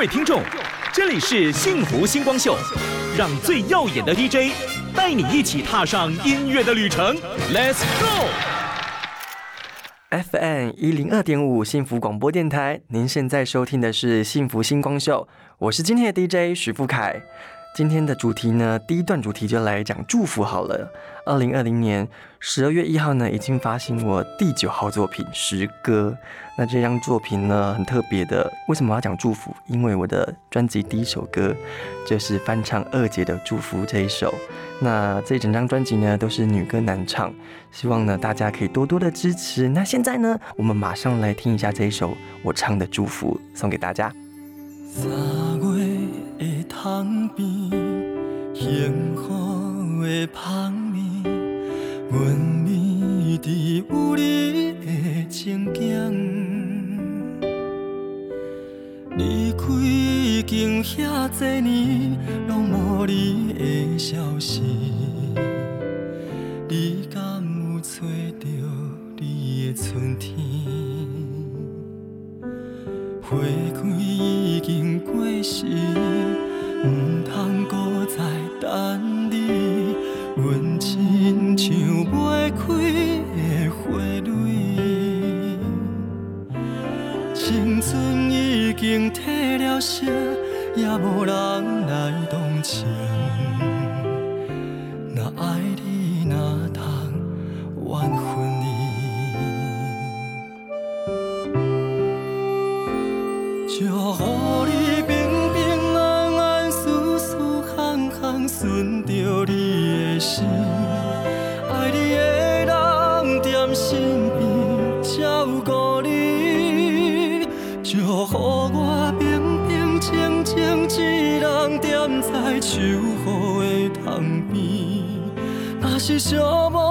位听众，这里是幸福星光秀，让最耀眼的 DJ 带你一起踏上音乐的旅程。Let's go！FM 一零二点五幸福广播电台，您现在收听的是幸福星光秀，我是今天的 DJ 许富凯。今天的主题呢，第一段主题就来讲祝福好了。二零二零年十二月一号呢，已经发行我第九号作品《诗歌》。那这张作品呢，很特别的。为什么要讲祝福？因为我的专辑第一首歌就是翻唱二姐的《祝福》这一首。那这整张专辑呢，都是女歌男唱，希望呢大家可以多多的支持。那现在呢，我们马上来听一下这一首我唱的祝福，送给大家。窗边，幸福的香味，阮眠伫有你的情景。离开已经遐多年，拢无你的消息。你敢有找到你的春天？花开已经过时，毋通搁再等你。阮亲像袂开的花蕊，青春已经褪了色，也无人来同情。若爱你，哪通怨恨你？是寂寞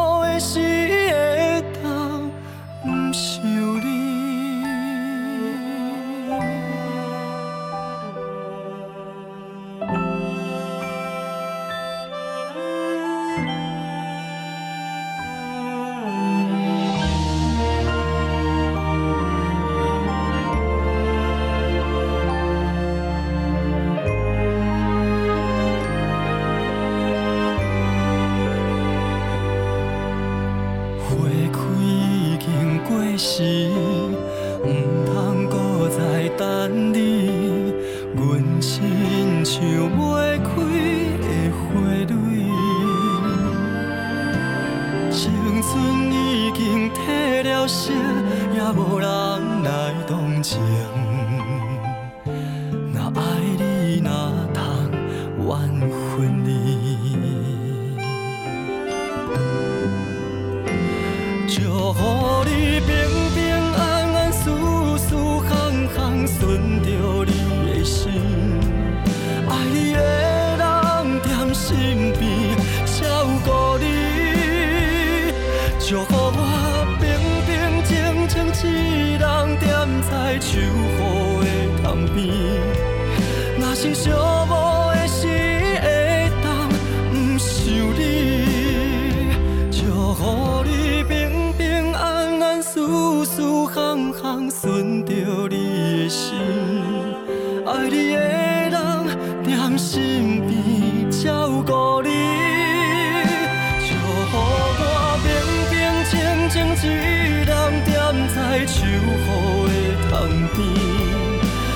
边。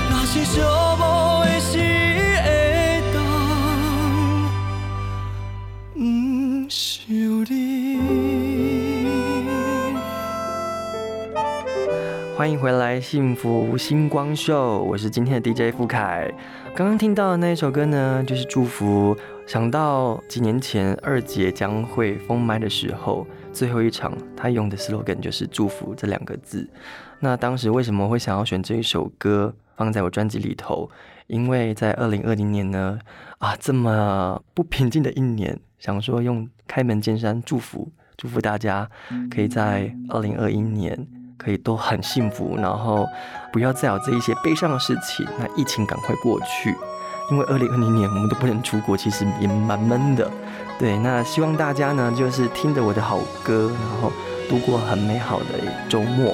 若是寂寞的时会当不想你。欢迎回来，幸福星光秀，我是今天的 DJ 傅凯。刚刚听到的那一首歌呢，就是祝福。想到几年前二姐将会封麦的时候，最后一场她用的 slogan 就是“祝福”这两个字。那当时为什么会想要选这一首歌放在我专辑里头？因为在二零二零年呢，啊，这么不平静的一年，想说用开门见山祝福，祝福大家可以在二零二一年。可以都很幸福，然后不要再有这一些悲伤的事情。那疫情赶快过去，因为二零二零年我们都不能出国，其实也蛮闷的。对，那希望大家呢，就是听着我的好歌，然后度过很美好的周末。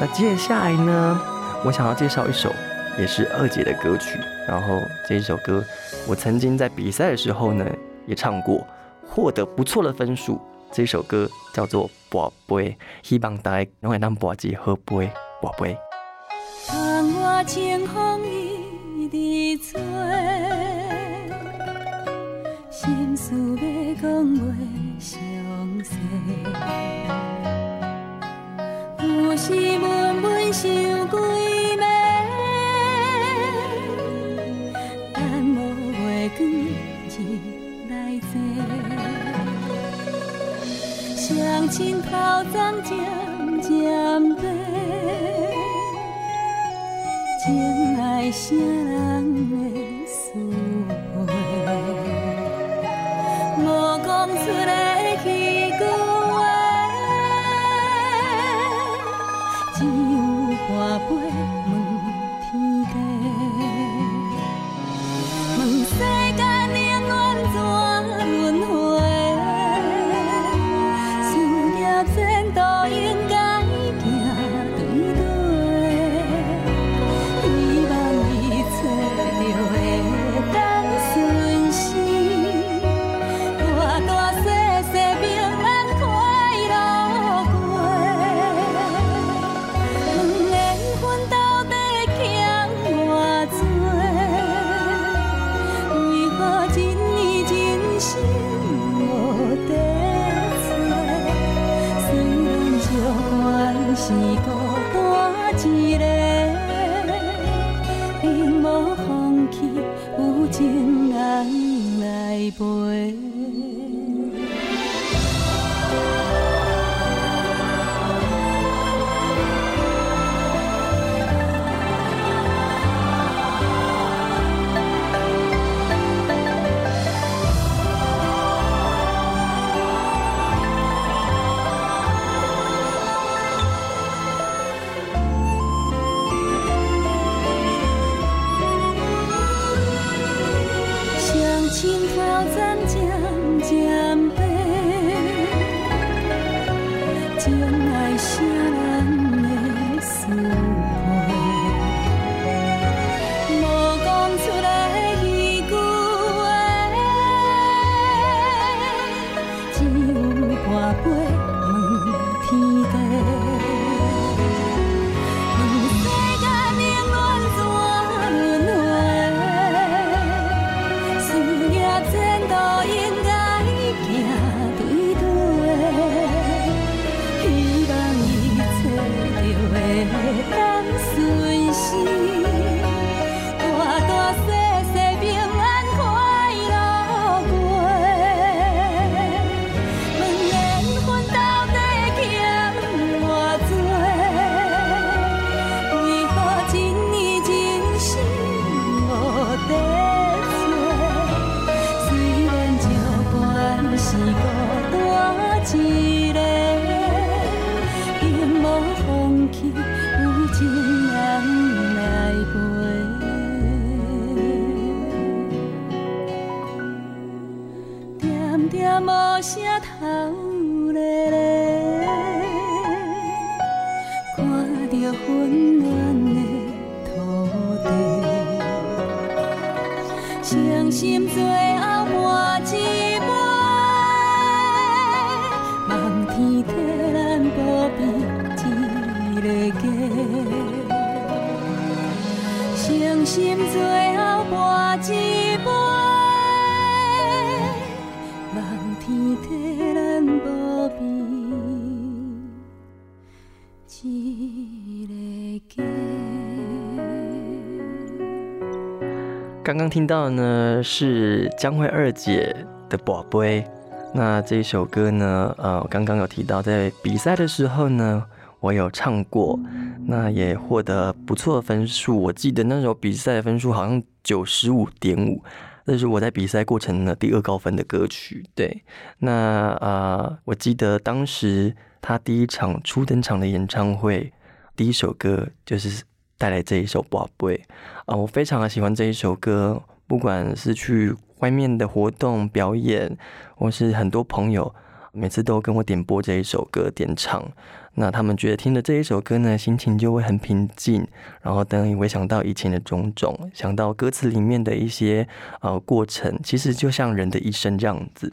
那接下来呢，我想要介绍一首也是二姐的歌曲。然后这一首歌，我曾经在比赛的时候呢也唱过，获得不错的分数。这首歌叫做《宝贝》，希望大家能会当宝姐喝杯，宝贝。窗外清风一直吹，心事要讲袂详细，有时闷闷想几暝，等无月光日来坐，双亲头鬃渐渐白。情爱啥人会思会？听到的呢是江蕙二姐的《宝贝》，那这首歌呢，呃，我刚刚有提到在比赛的时候呢，我有唱过，那也获得不错的分数。我记得那时候比赛的分数好像九十五点五，那是我在比赛过程的第二高分的歌曲。对，那呃，我记得当时他第一场初登场的演唱会，第一首歌就是带来这一首《宝贝》啊，我非常的喜欢这一首歌，不管是去外面的活动表演，或是很多朋友每次都跟我点播这一首歌点唱，那他们觉得听着这一首歌呢，心情就会很平静，然后等你回想到以前的种种，想到歌词里面的一些呃过程，其实就像人的一生这样子。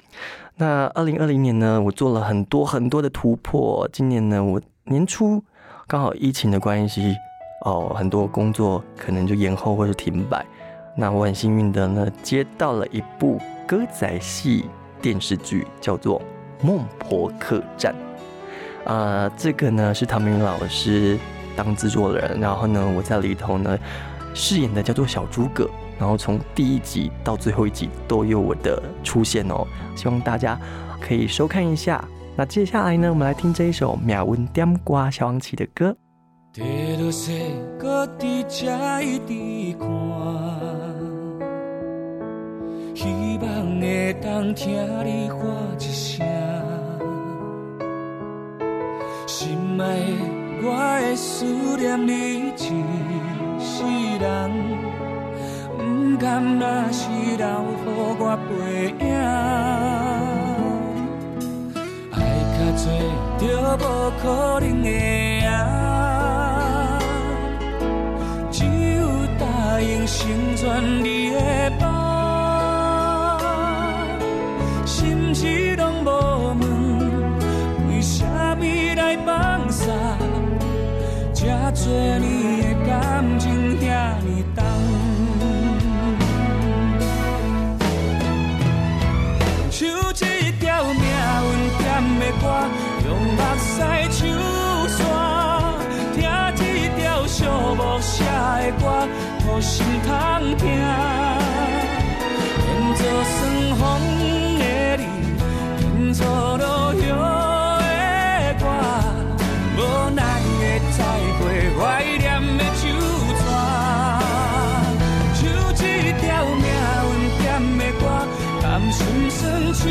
那二零二零年呢，我做了很多很多的突破。今年呢，我年初刚好疫情的关系，哦，很多工作可能就延后或者停摆。那我很幸运的呢，接到了一部歌仔戏电视剧，叫做《孟婆客栈》。啊，这个呢是唐明老师当制作人，然后呢，我在里头呢饰演的叫做小诸葛。然后从第一集到最后一集都有我的出现哦，希望大家可以收看一下。那接下来呢，我们来听这一首秒文点瓜小王旗的歌。地落雪，搁伫遮一直看，希望会当听你喊一声，心爱的，我会思念你一世人。不甘若是留乎我背影，爱较多就无可能会啊，用心穿你的发，甚至拢无问，为啥物来放松？这多年的感情遐呢重，唱一条命运点的歌，用目屎唱散，听一条寂寞写的歌。心通听。变作霜风的你，变作落叶的我，无奈的再会，怀念的酒泉。像这条命运点的歌，甘心酸唱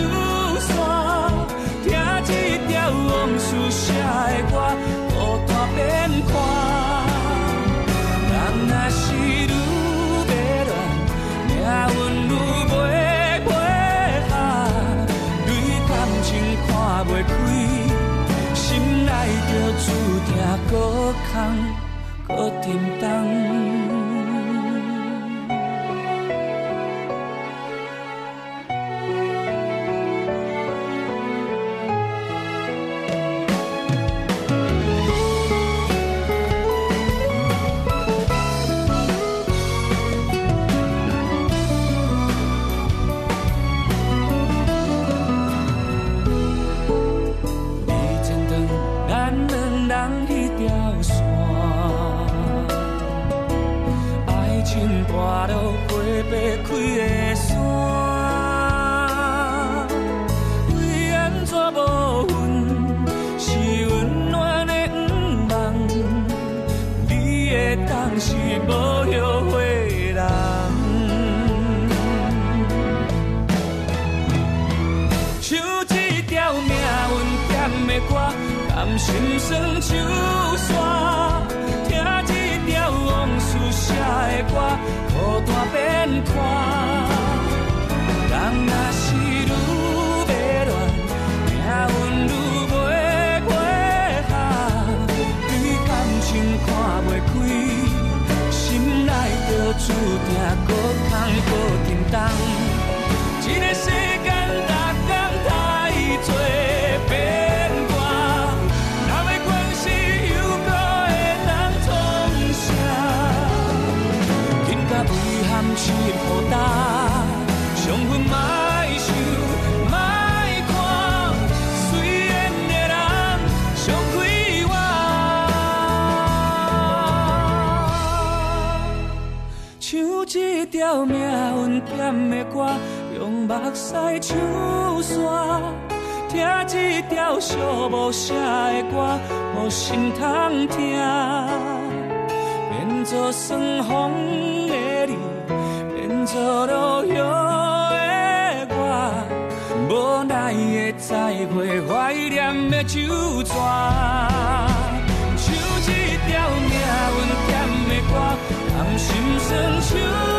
甘心算手线，听一条往事写的歌，孤单变宽。人若是愈迷恋，命运愈袂月下。对感情看袂开，心内就注定孤空孤沉重。着命运点的歌，用目屎唱煞，听一条寂寞声的歌，无心通听，变作霜风的你，变作落雨的我，无奈的再会，怀念的酒桌。唱一条命运点的歌，甘心酸唱。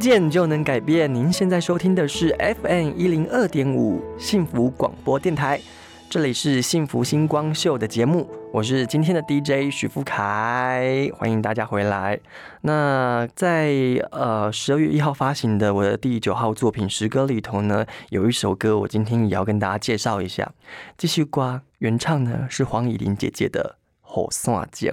见就能改变。您现在收听的是 FM 一零二点五幸福广播电台，这里是幸福星光秀的节目，我是今天的 DJ 许富凯，欢迎大家回来。那在呃十二月一号发行的我的第九号作品《诗歌》里头呢，有一首歌，我今天也要跟大家介绍一下。继续刮原唱呢是黄以玲姐姐的《火线井》。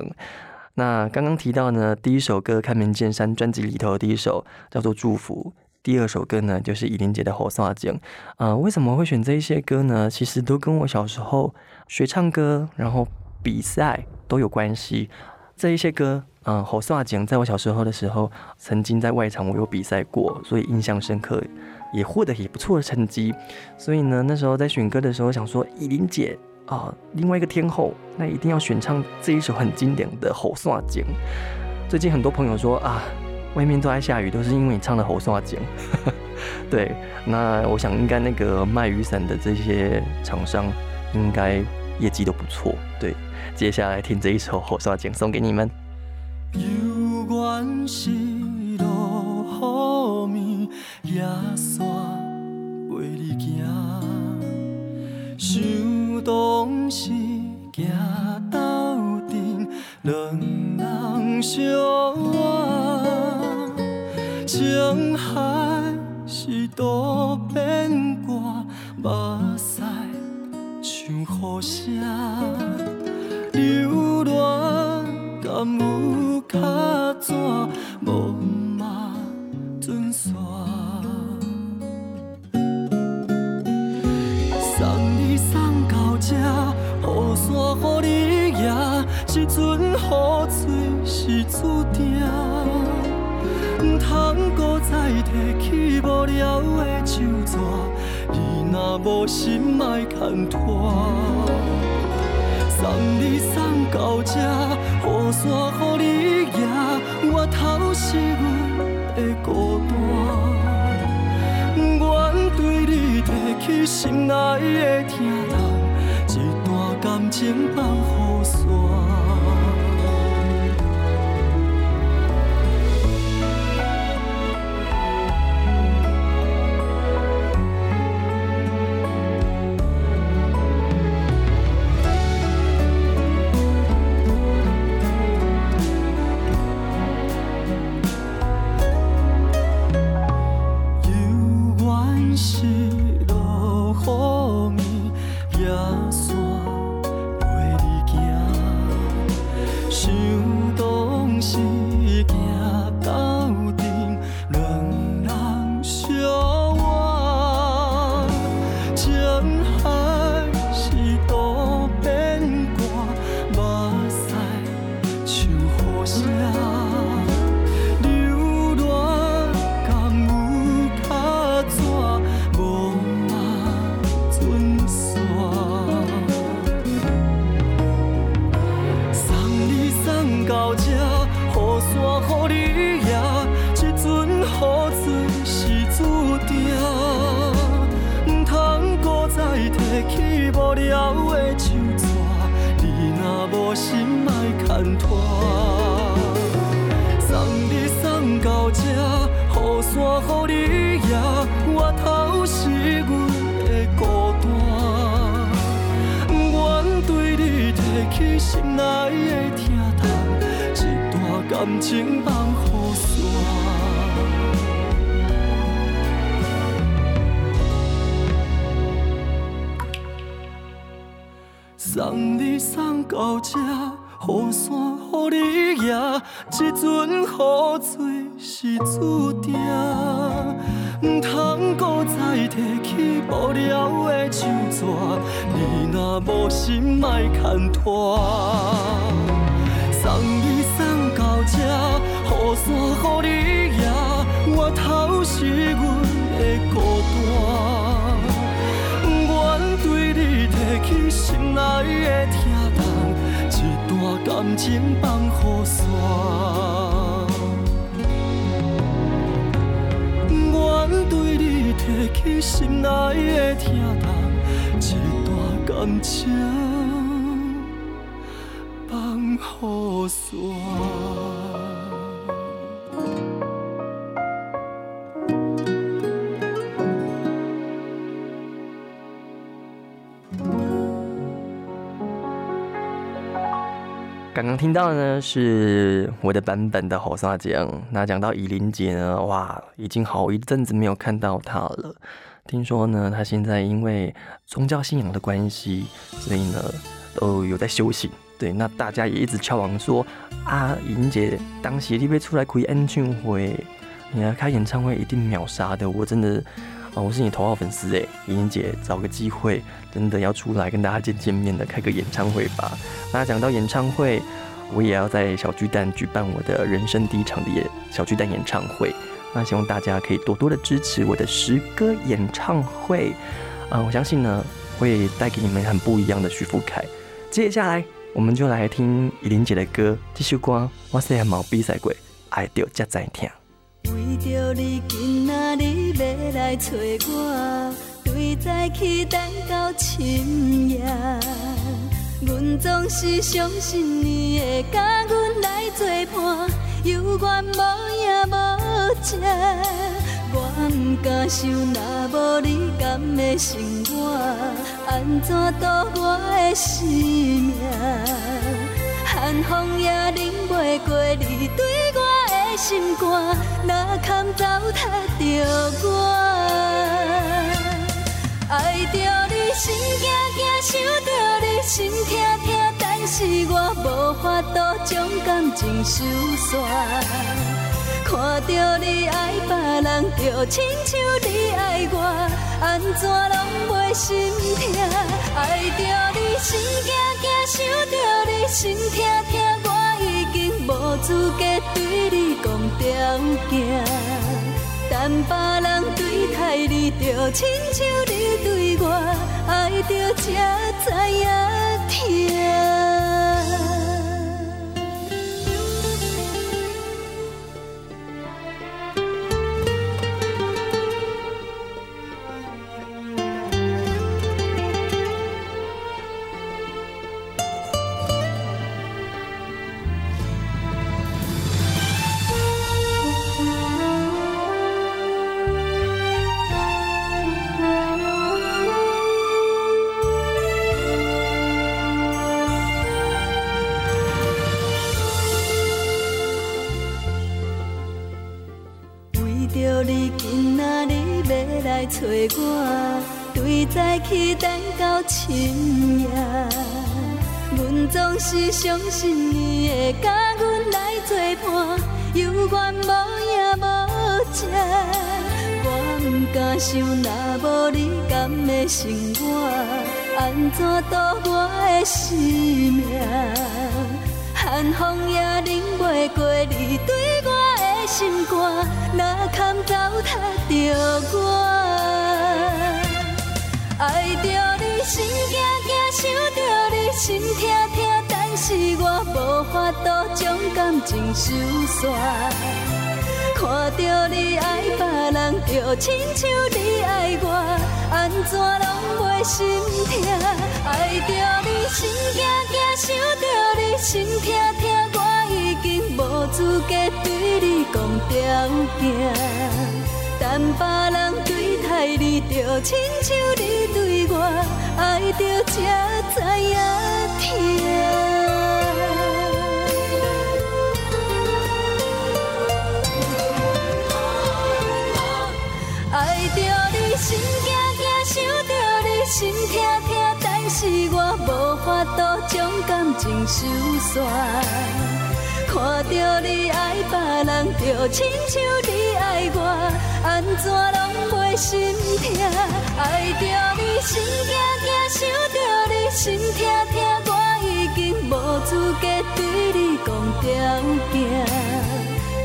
那刚刚提到呢，第一首歌《开门见山》专辑里头的第一首叫做《祝福》，第二首歌呢就是伊琳姐的《火刷井》。啊，为什么会选这一些歌呢？其实都跟我小时候学唱歌，然后比赛都有关系。这一些歌，嗯，《火刷井》在我小时候的时候，曾经在外场我有比赛过，所以印象深刻，也获得也不错的成绩。所以呢，那时候在选歌的时候，想说伊琳姐。啊，另外一个天后，那一定要选唱这一首很经典的《吼刷井》。最近很多朋友说啊，外面都在下雨，都是因为你唱的《吼刷井》。对，那我想应该那个卖雨伞的这些厂商，应该业绩都不错。对，接下来听这一首《吼刷井》，送给你们。想当时行斗阵，两人相偎，情海是多变卦，目屎像雨声，流乱敢有卡纸，无马准线。予你也，一阵雨水是注定，唔通搁再提起无聊的旧纸。你若无心，莫牵拖。送你送到这，雨伞予你也，我头是阮的孤单。愿对你提起心爱的疼痛。肩膀去心内的疼痛，一段感情放雨伞。送你送到这，雨伞予你拿，这阵雨水是注定。唔通搁再提起无聊的旧纸，你若无心，莫牵拖。送你送到这，雨伞予你拿，我头是阮的孤单。不愿对你提起心内的疼痛，一段感情放雨伞。曾对你提起心内的疼痛，一段感情放乎煞。刚刚听到的呢是我的版本的《火沙江》。那讲到伊琳姐呢，哇，已经好一阵子没有看到她了。听说呢，她现在因为宗教信仰的关系，所以呢都有在修行。对，那大家也一直敲王说啊，以琳姐当时你被出来开演唱会，你来开演唱会一定秒杀的。我真的。啊我是你头号粉丝哎，怡莹姐，找个机会真的要出来跟大家见见面的，开个演唱会吧。那讲到演唱会，我也要在小巨蛋举办我的人生第一场的小巨蛋演唱会。那希望大家可以多多的支持我的诗歌演唱会。嗯，我相信呢会带给你们很不一样的徐福凯。接下来我们就来听怡琳姐的歌，这首歌我虽然冇比赛过，爱着才在听。为着你今仔日要来找我，对早起等到深夜。阮总是相信你会甲阮来作伴，犹原无影无迹。我毋甘想，若无你甘的生活，安怎度我的生命？寒风也忍袂过你对我的。心肝，哪堪糟蹋着我？爱着你心惊惊，想着你心痛痛，但是我无法度将感情收煞。看着你爱别人，就亲像你爱我，安怎拢袂心痛？爱着你心惊惊，想着你心痛痛，我已经无资格对你讲。条件，但别人对待你，就亲像你对我，爱着才知影疼。今仔日要来找我，对早起等到深夜。阮总是相信你会甲阮来作伴，有缘无影无迹。我毋敢想，若无你甘的生活，安怎度我的生命？寒风也忍袂过你对我心肝，哪堪糟蹋着我？爱着你心惊惊，想着你心痛痛，但是我无法度将感情收煞。看着你爱别人，就亲像你爱我，安怎拢袂心痛？爱着你心惊惊，想着你心痛痛，我资格对你讲条件。但别人对待你，就亲像你对我，爱着才知影疼。爱着你心惊惊，想着你心痛痛，但是我无法度将感情收煞。看着你爱别人，就亲像你爱我，安怎拢袂心痛？爱着你心惊惊，想着你心痛痛，我已经无资格对你讲条件。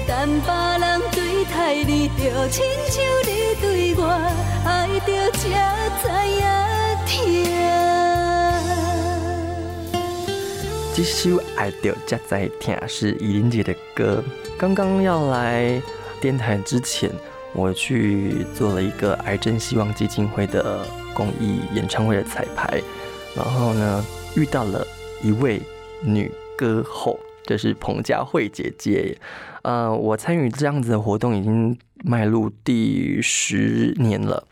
但别人对待你，就亲像你对我，爱着才知影这首爱着才在听是依琳姐的歌。刚刚要来电台之前，我去做了一个癌症希望基金会的公益演唱会的彩排，然后呢遇到了一位女歌后，就是彭佳慧姐姐。呃，我参与这样子的活动已经迈入第十年了。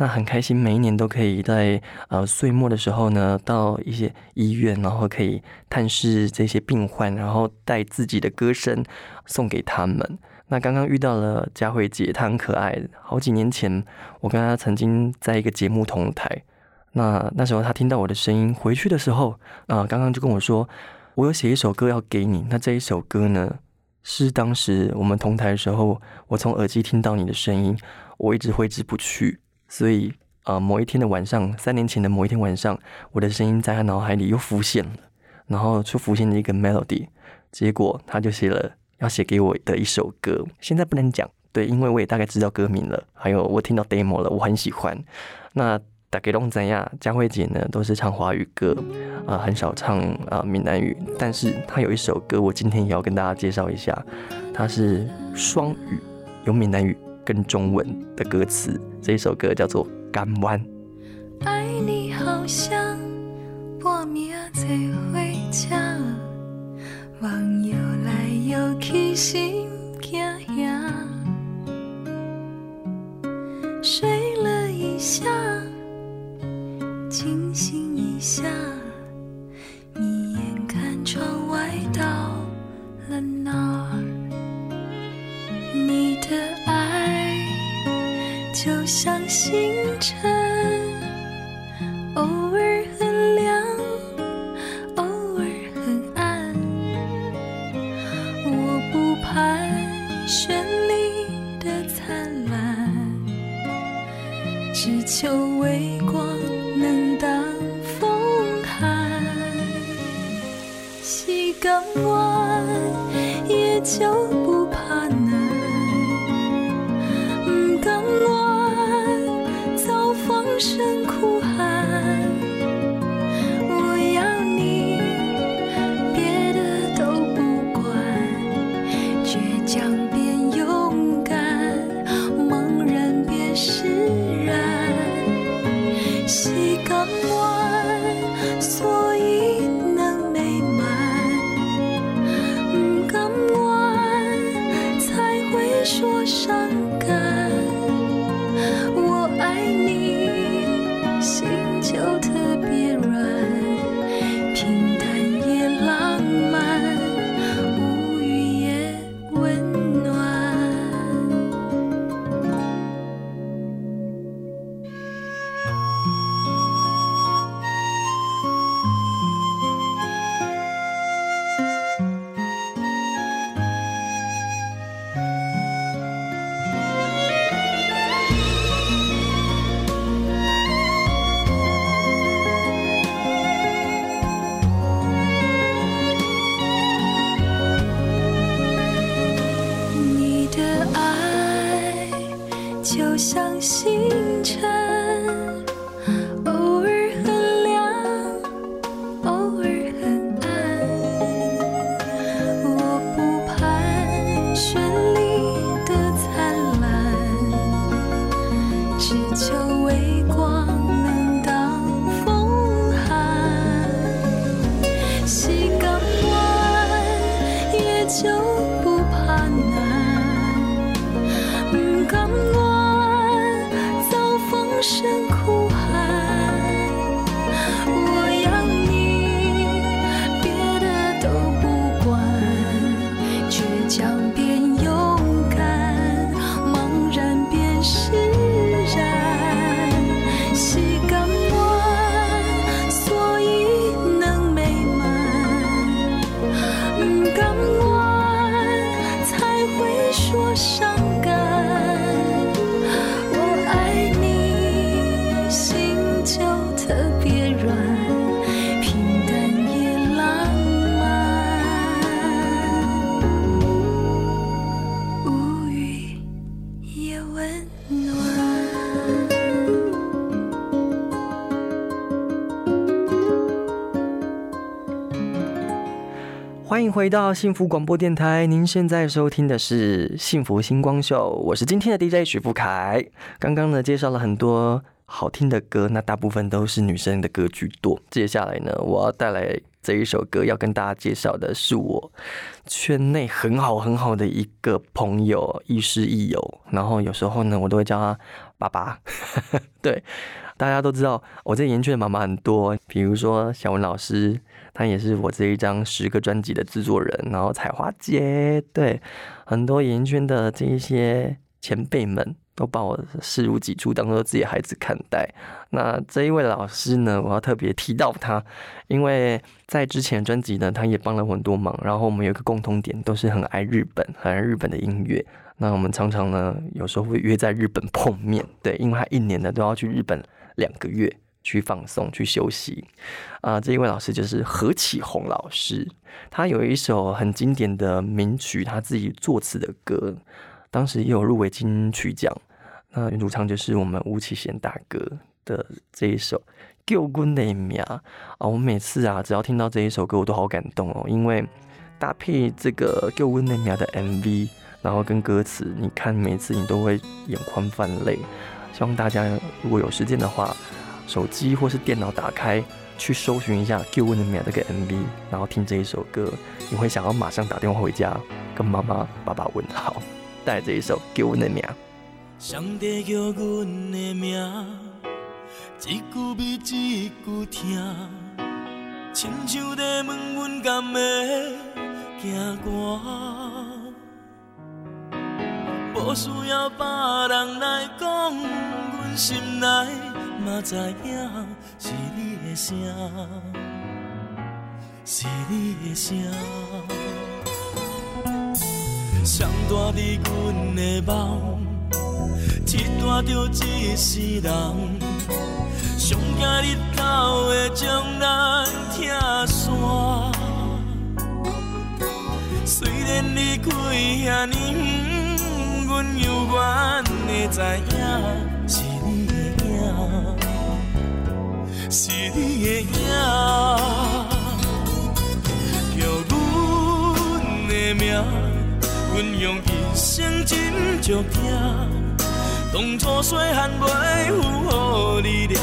那很开心，每一年都可以在呃岁末的时候呢，到一些医院，然后可以探视这些病患，然后带自己的歌声送给他们。那刚刚遇到了佳慧姐，她很可爱。好几年前，我跟她曾经在一个节目同台。那那时候她听到我的声音，回去的时候，啊、刚刚就跟我说，我有写一首歌要给你。那这一首歌呢，是当时我们同台的时候，我从耳机听到你的声音，我一直挥之不去。所以，呃，某一天的晚上，三年前的某一天晚上，我的声音在他脑海里又浮现了，然后就浮现了一个 melody，结果他就写了要写给我的一首歌，现在不能讲，对，因为我也大概知道歌名了，还有我听到 demo 了，我很喜欢。那大概龙怎样？佳慧姐呢都是唱华语歌，啊、很少唱啊、闽南语，但是她有一首歌，我今天也要跟大家介绍一下，它是双语，有闽南语跟中文的歌词。这首歌叫做《港湾》。爱你好像半暝做伙车，梦游来游去心惊吓，睡了一下，清醒一下，眯眼看窗外到了哪就像星辰。回到幸福广播电台，您现在收听的是幸福星光秀，我是今天的 DJ 许富凯。刚刚呢介绍了很多好听的歌，那大部分都是女生的歌居多。接下来呢，我要带来这一首歌要跟大家介绍的是我圈内很好很好的一个朋友，亦师亦友。然后有时候呢，我都会叫他爸爸。对，大家都知道我在研圈的妈妈很多，比如说小文老师，他也是我这一张十个专辑的制作人。然后彩华姐，对，很多研圈的这一些前辈们。都把我视如己出，当做自己孩子看待。那这一位老师呢，我要特别提到他，因为在之前专辑呢，他也帮了很多忙。然后我们有一个共同点，都是很爱日本，很爱日本的音乐。那我们常常呢，有时候会约在日本碰面。对，因为他一年呢都要去日本两个月去放松、去休息。啊，这一位老师就是何启宏老师，他有一首很经典的名曲，他自己作词的歌，当时也有入围金曲奖。那原主唱就是我们吴启贤大哥的这一首《救 quân 的名》啊！我每次啊，只要听到这一首歌，我都好感动哦，因为搭配这个《救 quân 的名》的 MV，然后跟歌词，你看每次你都会眼眶泛泪。希望大家如果有时间的话，手机或是电脑打开，去搜寻一下《救 quân 的名》这个 MV，然后听这一首歌，你会想要马上打电话回家跟妈妈、爸爸问好，带这一首《救 quân 的名》。上帝叫阮的名，一句比一句疼，亲像在问阮敢会行歌，无需要别人来讲，阮心内嘛知影是你的声，是你的声，上大伫阮的梦。一段着一世人，上惊日头会将咱拆散。虽然离开遐尼远，阮犹原会知影是你，是你的影，叫阮的名，阮用一生真足听。当初细汉袂负，予你了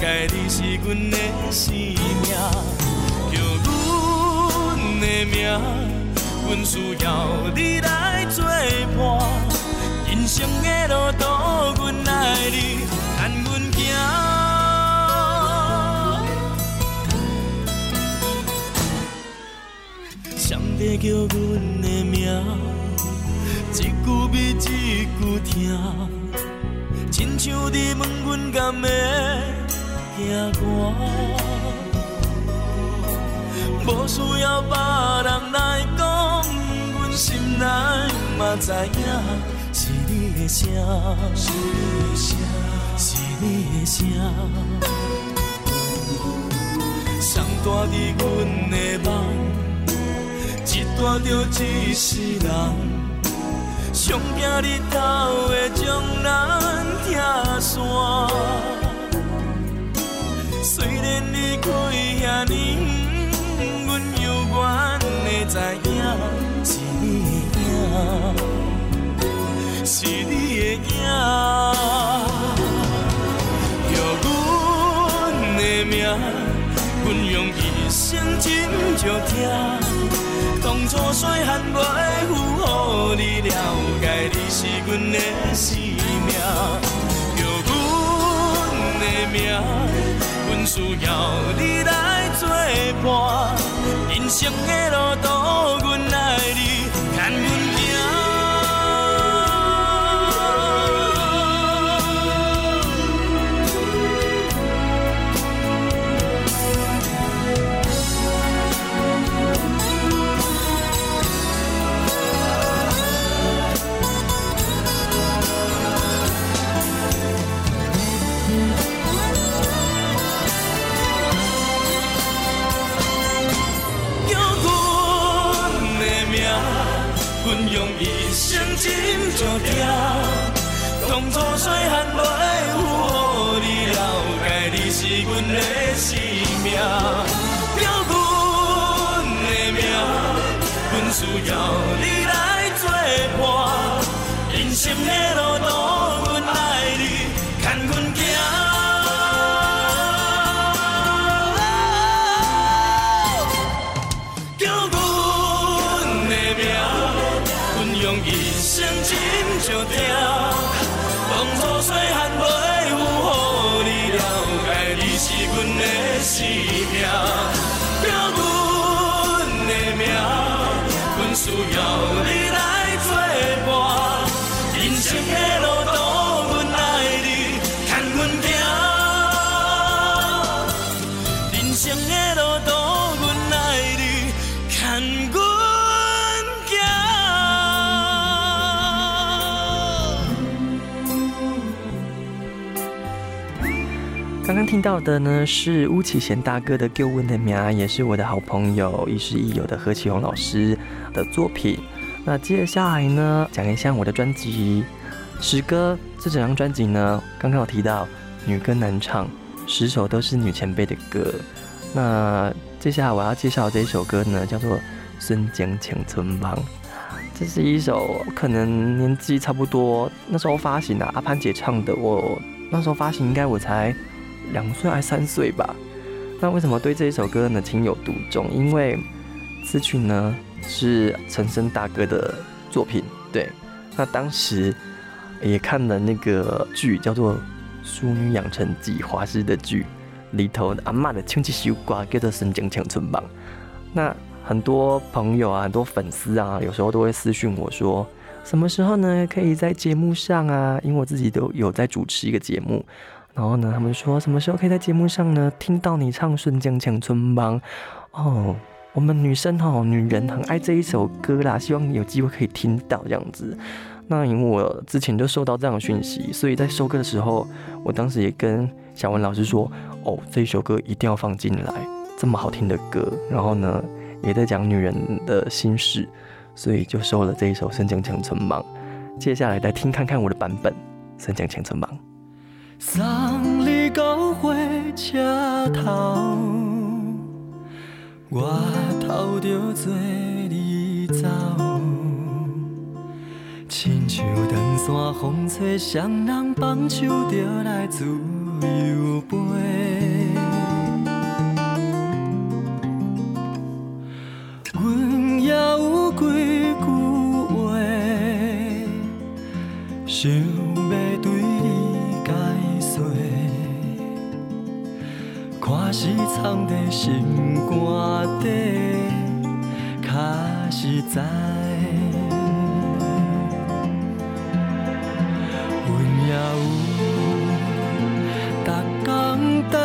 解你是阮的生命，叫阮的名，阮需要你来作伴。人生的路途，阮爱你，叫阮的名，一句比一句疼。亲像伫问阮敢会行歌，无需要别人来讲，阮心内嘛知影是你的声，是你的声，是你的声，上大伫阮的梦，一段着一世人。上惊日头会将咱拆散，虽然离开遐尼远，阮犹原会知影是你的影，是你的影，叫阮的名，阮用一生真足疼。当初细汉袂负，予你了解你是阮的生命，叫阮的名，阮需要你来作伴。人生的路途，阮爱你，牵阮。听到的呢是巫启贤大哥的《丢问的名》，也是我的好朋友亦师亦友的何启宏老师的作品。那接下来呢，讲一下我的专辑《十歌》。这整张专辑呢，刚刚有提到女歌男唱，十首都是女前辈的歌。那接下来我要介绍这一首歌呢，叫做《孙江青春帮》。这是一首可能年纪差不多，那时候发行的、阿潘姐唱的。我那时候发行应该我才两岁还三岁吧。那为什么对这一首歌呢情有独钟？因为词曲呢是陈升大哥的作品。对，那当时也看了那个剧，叫做《淑女养成记》华视的剧里头，阿妈的亲戚首歌叫做《孙江青春帮》。那很多朋友啊，很多粉丝啊，有时候都会私讯我说，什么时候呢可以在节目上啊？因为我自己都有在主持一个节目，然后呢，他们说什么时候可以在节目上呢听到你唱《顺江强春帮》哦。我们女生哦，女人很爱这一首歌啦，希望有机会可以听到这样子。那因为我之前就收到这样的讯息，所以在收歌的时候，我当时也跟小文老师说，哦，这一首歌一定要放进来，这么好听的歌。然后呢，也在讲女人的心事，所以就收了这一首《深江强春帮》。接下来来听看看我的版本《深江强春帮》。送你到火车头，我偷着做你走，亲像长线风吹，双人放手着来自由飞。阮也有几句话，想看是藏在心肝底，较实在。阮也有逐工等，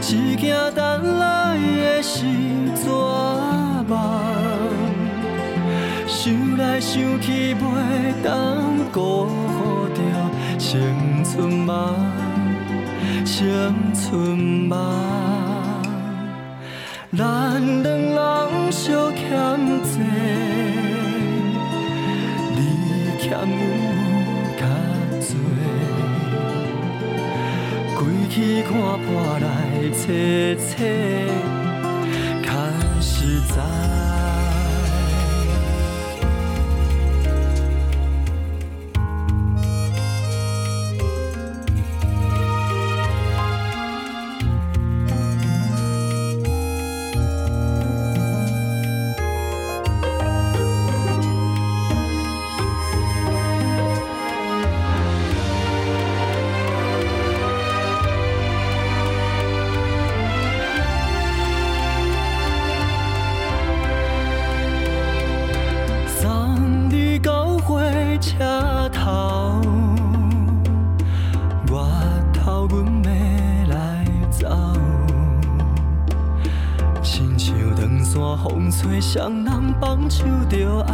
只惊等来的是绝望。想来想去袂当辜负着青春梦，青春梦。咱两人相欠债，你欠阮较多。归去看破来切切，较实在。手着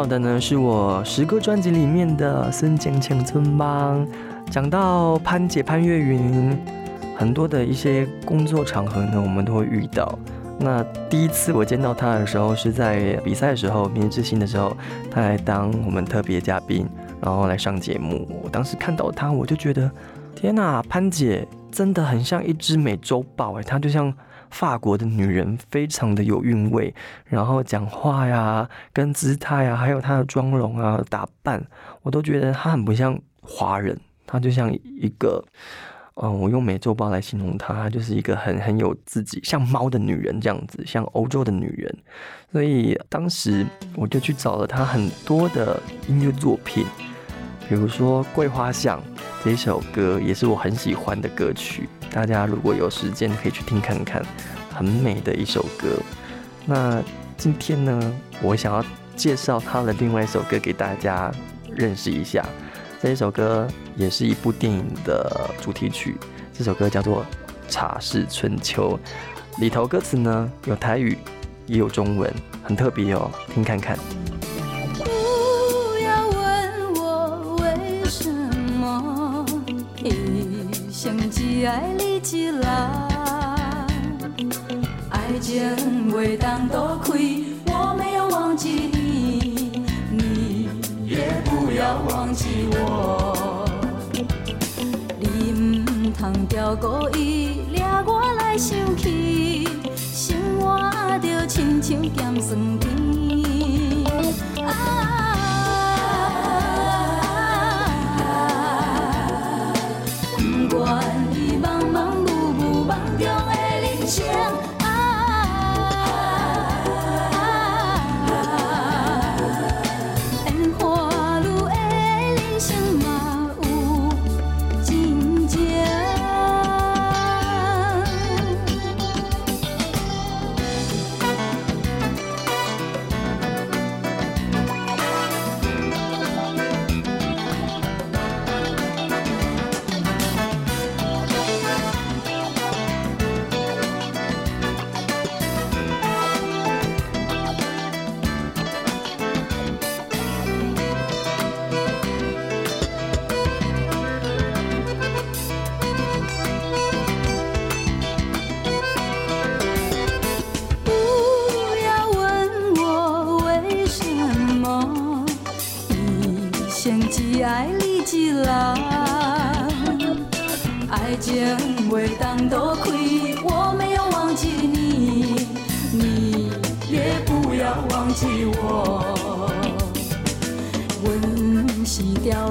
到的呢，是我十个专辑里面的《孙建青村帮》。讲到潘姐潘越云，很多的一些工作场合呢，我们都会遇到。那第一次我见到她的时候，是在比赛的时候，明日之星的时候，她来当我们特别嘉宾，然后来上节目。我当时看到她，我就觉得，天哪，潘姐真的很像一只美洲豹哎，她就像。法国的女人非常的有韵味，然后讲话呀、跟姿态啊，还有她的妆容啊、打扮，我都觉得她很不像华人，她就像一个，嗯，我用美洲豹来形容她，她就是一个很很有自己像猫的女人这样子，像欧洲的女人。所以当时我就去找了她很多的音乐作品，比如说《桂花巷》这首歌，也是我很喜欢的歌曲。大家如果有时间可以去听看看，很美的一首歌。那今天呢，我想要介绍他的另外一首歌给大家认识一下。这一首歌也是一部电影的主题曲，这首歌叫做《茶室春秋》，里头歌词呢有台语也有中文，很特别哦，听看看。只爱你一人，爱情袂当多开，我没有忘记你，你也不要忘记我。你唔通钓故意掠我。来生气，生活着亲像咸酸甜。啊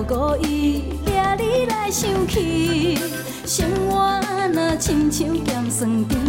故意惹你来生气，生活若亲像咸酸甜。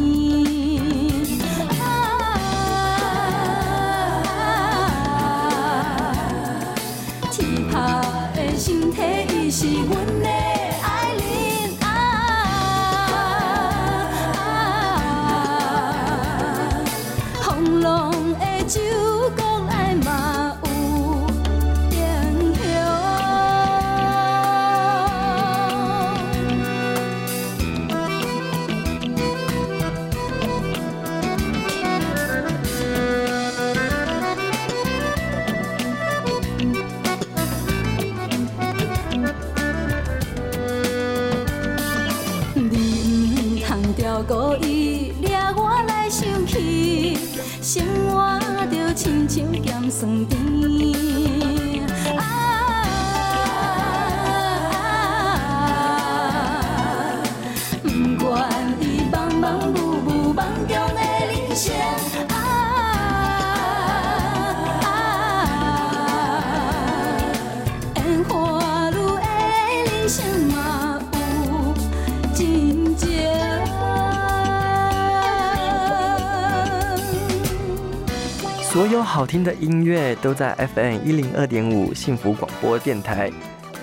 所有好听的音乐都在 FM 一零二点五幸福广播电台。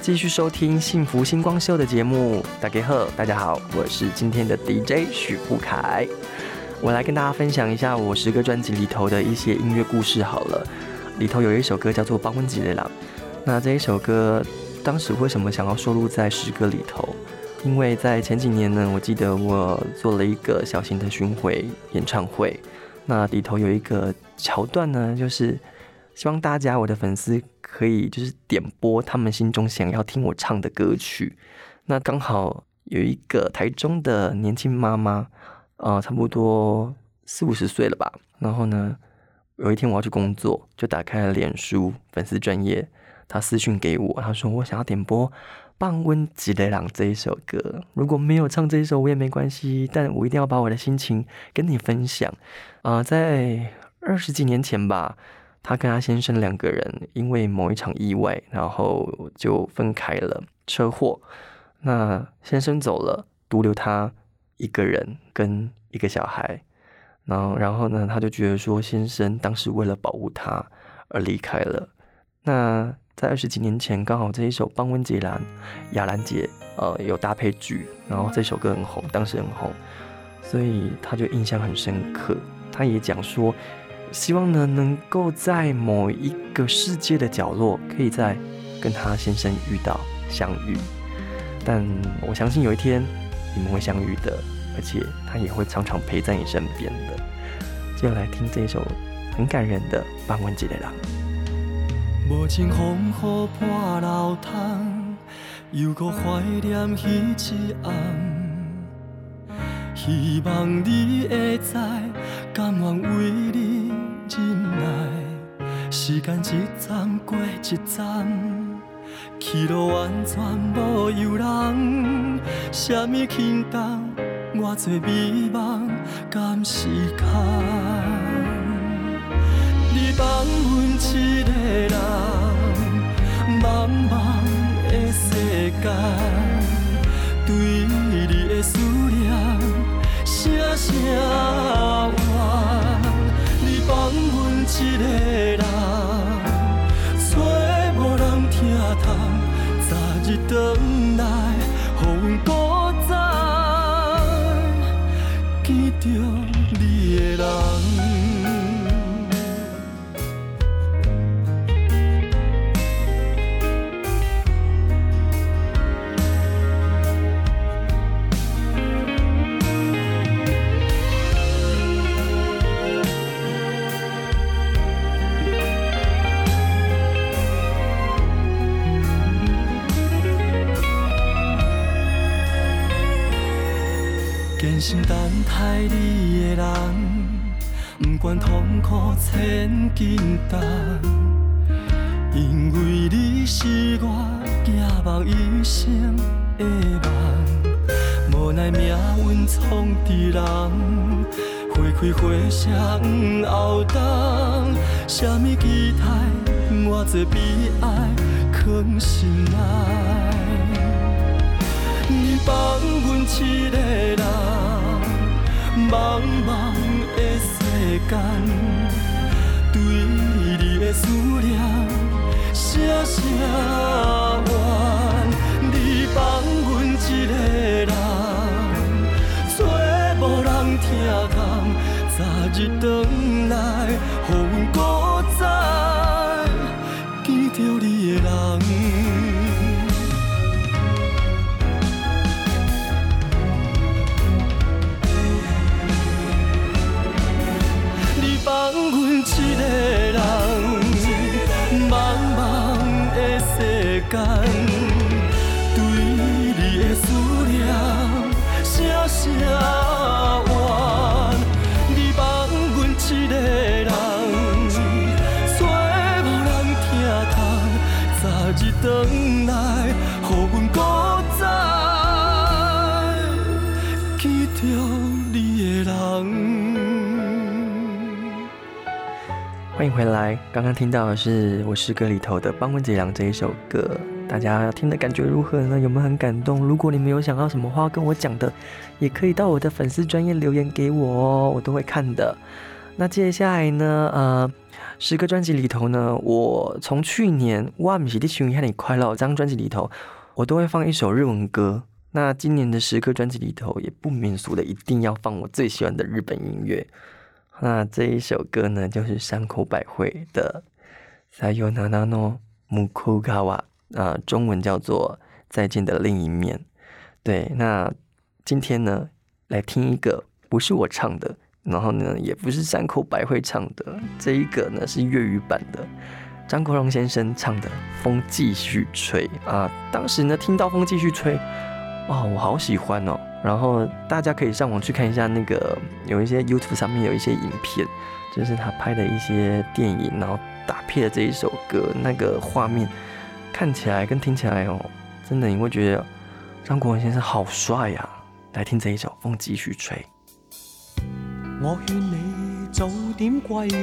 继续收听《幸福星光秀》的节目，大家好，大家好，我是今天的 DJ 许富凯。我来跟大家分享一下我十个专辑里头的一些音乐故事。好了，里头有一首歌叫做《邦温吉的狼》，那这一首歌当时为什么想要收录在十歌里头？因为在前几年呢，我记得我做了一个小型的巡回演唱会，那里头有一个桥段呢，就是希望大家我的粉丝可以就是点播他们心中想要听我唱的歌曲。那刚好有一个台中的年轻妈妈，呃，差不多四五十岁了吧。然后呢，有一天我要去工作，就打开了脸书粉丝专业，她私讯给我，她说我想要点播。《棒温吉雷朗》这一首歌，如果没有唱这一首我也没关系，但我一定要把我的心情跟你分享。啊，在二十几年前吧，他跟他先生两个人因为某一场意外，然后就分开了，车祸。那先生走了，独留他一个人跟一个小孩。然后，然后呢，他就觉得说，先生当时为了保护他而离开了。那。在二十几年前，刚好这一首《邦温杰兰》雅兰姐呃有搭配剧，然后这首歌很红，当时很红，所以他就印象很深刻。他也讲说，希望呢能够在某一个世界的角落，可以在跟他先生遇到相遇。但我相信有一天你们会相遇的，而且他也会常常陪在你身边的。就来听这首很感人的《邦温杰兰》。无情风雨破楼窗，犹搁怀念彼一暗。希望你会知，甘愿为你忍耐。时间一站过一站，去路完全无由人。什么轻重，偌多美梦甘时空。你放阮一个人，茫茫的世间，对你的思念声声。一个人，找无人听透，早日回心等待你的人，不管痛苦千斤重，因为你是我寄望一生的梦。无奈命运创治人，花开花谢不后冬。什么期待，偌多悲哀藏心内。放阮一个人。茫茫的世间，对你的思念声声回来！刚刚听到的是我诗歌里头的《帮温杰良》这一首歌，大家听的感觉如何呢？有没有很感动？如果你们有想要什么话跟我讲的，也可以到我的粉丝专业留言给我哦，我都会看的。那接下来呢，呃，十个专辑里头呢，我从去年《哇米西地熊和你快乐》这张专辑里头，我都会放一首日文歌。那今年的十个专辑里头，也不免俗的一定要放我最喜欢的日本音乐。那这一首歌呢，就是山口百惠的《Sayonara no Mukogawa》，啊，中文叫做《再见的另一面》。对，那今天呢，来听一个不是我唱的，然后呢，也不是山口百惠唱的，这一个呢是粤语版的，张国荣先生唱的《风继续吹》啊。当时呢，听到《风继续吹》，哇，我好喜欢哦。然后大家可以上网去看一下那个，有一些 YouTube 上面有一些影片，就是他拍的一些电影，然后搭配的这一首歌，那个画面看起来跟听起来哦，真的你会觉得张国荣先生好帅呀！来听这一首《风继续吹》。我劝你早点归去，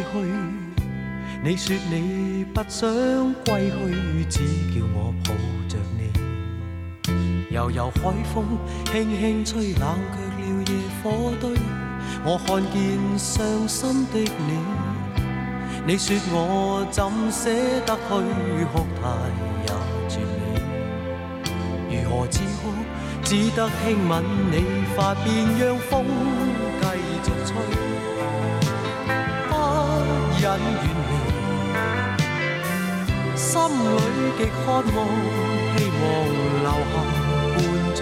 你说你不想归去，只叫我抱着你。悠悠海风轻轻吹，冷却了夜火堆。我看见伤心的你，你说我怎舍得去哭太也绝美，如何止哭？只得轻吻你发边，让风继续吹，不忍远离。心里极渴望，希望留下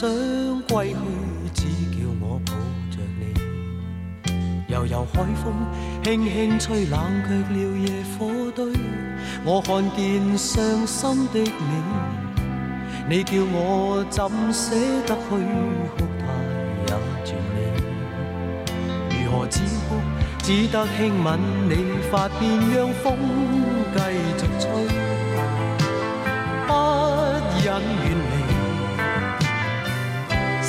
想归去，只叫我抱着你。悠悠海风轻轻吹，冷却了夜火堆。我看见伤心的你，你叫我怎舍得去哭太也绝美？如何止哭？只得轻吻你发边，让风继续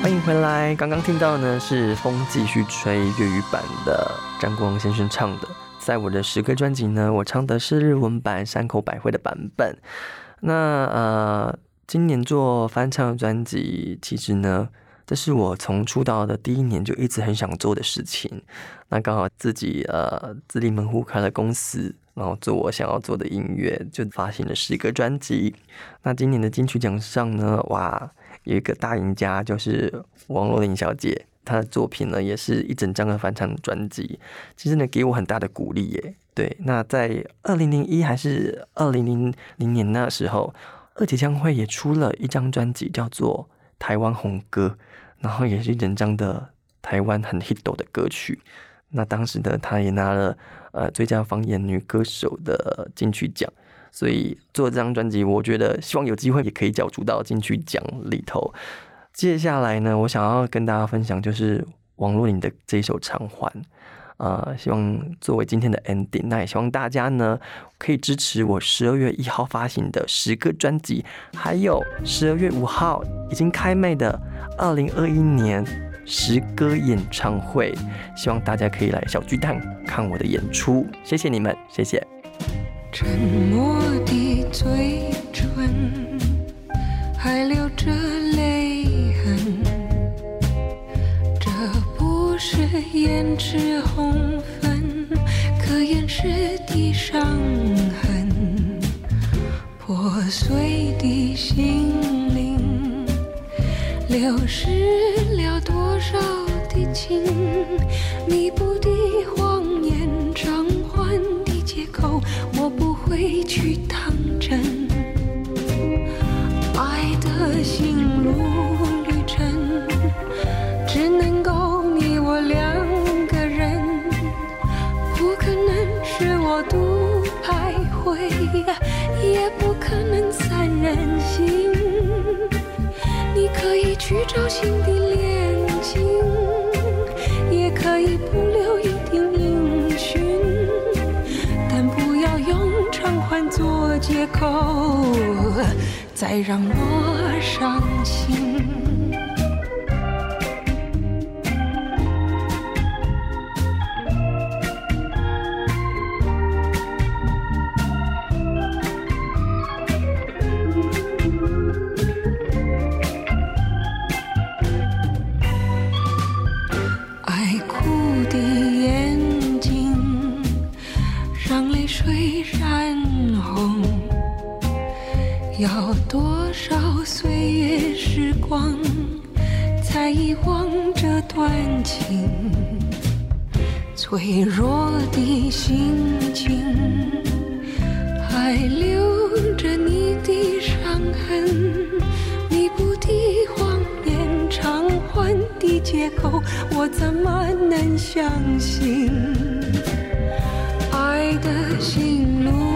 欢迎回来！刚刚听到呢是《风继续吹》粤语版的张国荣先生唱的。在我的十个专辑呢，我唱的是日文版山口百惠的版本。那呃，今年做翻唱专辑，其实呢，这是我从出道的第一年就一直很想做的事情。那刚好自己呃自立门户开了公司，然后做我想要做的音乐，就发行了十个专辑。那今年的金曲奖上呢，哇！有一个大赢家就是王若琳小姐，她的作品呢也是一整张的翻唱专辑，其实呢给我很大的鼓励耶。对，那在二零零一还是二零零零年那时候，二姐将会也出了一张专辑，叫做《台湾红歌》，然后也是一整张的台湾很 hit 的歌曲。那当时呢，她也拿了呃最佳方言女歌手的金曲奖。所以做这张专辑，我觉得希望有机会也可以角逐到金曲奖里头。接下来呢，我想要跟大家分享就是王若琳的这一首《偿还》，呃，希望作为今天的 ending，那也希望大家呢可以支持我十二月一号发行的十个专辑，还有十二月五号已经开卖的二零二一年十歌演唱会，希望大家可以来小巨蛋看我的演出。谢谢你们，谢谢。沉默的嘴唇，还留着泪痕。这不是胭脂红粉，可掩饰的伤痕。破碎的心灵，流失了多少的情？弥补的我不会去当真，爱的心路旅程只能够你我两个人，不可能是我独徘徊，也不可能三人行。你可以去找新的恋情，也可以不留一点音偿还做借口，再让我伤心。让泪水染红。要多少岁月时光，才遗忘这段情？脆弱的心情，还留着你的伤痕。你不的谎言，偿还的借口，我怎么能相信？的心路。